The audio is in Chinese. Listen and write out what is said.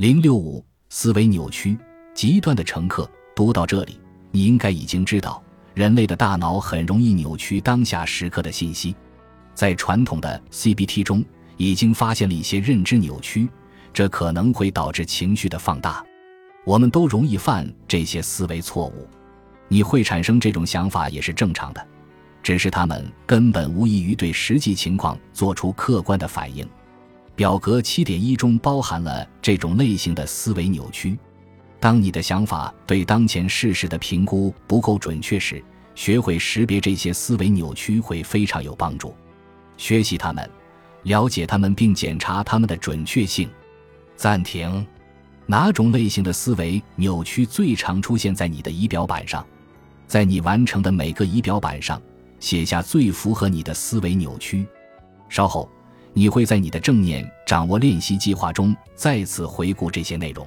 零六五思维扭曲，极端的乘客。读到这里，你应该已经知道，人类的大脑很容易扭曲当下时刻的信息。在传统的 CBT 中，已经发现了一些认知扭曲，这可能会导致情绪的放大。我们都容易犯这些思维错误，你会产生这种想法也是正常的，只是他们根本无异于对实际情况做出客观的反应。表格七点一中包含了这种类型的思维扭曲。当你的想法对当前事实的评估不够准确时，学会识别这些思维扭曲会非常有帮助。学习它们，了解它们，并检查它们的准确性。暂停。哪种类型的思维扭曲最常出现在你的仪表板上？在你完成的每个仪表板上写下最符合你的思维扭曲。稍后。你会在你的正念掌握练习计划中再次回顾这些内容。